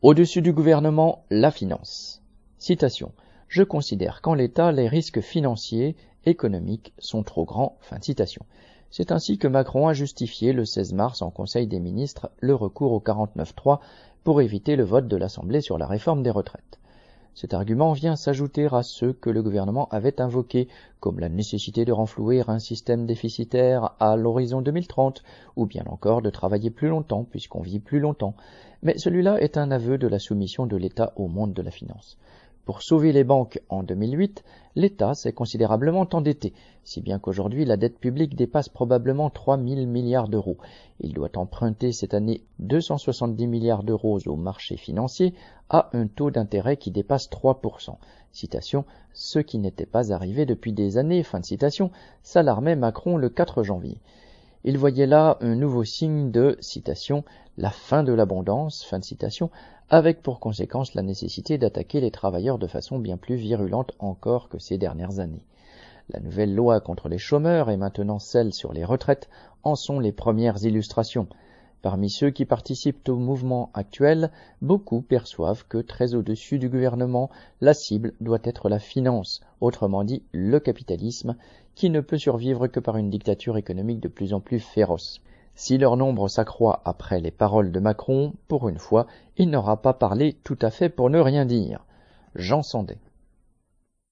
Au-dessus du gouvernement, la finance. Je considère qu'en l'état, les risques financiers, économiques sont trop grands. C'est ainsi que Macron a justifié le 16 mars en Conseil des ministres le recours au 49.3 pour éviter le vote de l'Assemblée sur la réforme des retraites. Cet argument vient s'ajouter à ceux que le gouvernement avait invoqués, comme la nécessité de renflouer un système déficitaire à l'horizon 2030, ou bien encore de travailler plus longtemps puisqu'on vit plus longtemps. Mais celui-là est un aveu de la soumission de l'État au monde de la finance. Pour sauver les banques en 2008, l'État s'est considérablement endetté, si bien qu'aujourd'hui la dette publique dépasse probablement 3 000 milliards d'euros. Il doit emprunter cette année 270 milliards d'euros au marché financier à un taux d'intérêt qui dépasse 3%. Citation, ce qui n'était pas arrivé depuis des années, fin de citation, s'alarmait Macron le 4 janvier. Il voyait là un nouveau signe de, citation, la fin de l'abondance, fin de citation, avec pour conséquence la nécessité d'attaquer les travailleurs de façon bien plus virulente encore que ces dernières années. La nouvelle loi contre les chômeurs et maintenant celle sur les retraites en sont les premières illustrations. Parmi ceux qui participent au mouvement actuel, beaucoup perçoivent que très au-dessus du gouvernement, la cible doit être la finance, autrement dit le capitalisme, qui ne peut survivre que par une dictature économique de plus en plus féroce. Si leur nombre s'accroît après les paroles de Macron, pour une fois, il n'aura pas parlé tout à fait pour ne rien dire. Jean Sandet.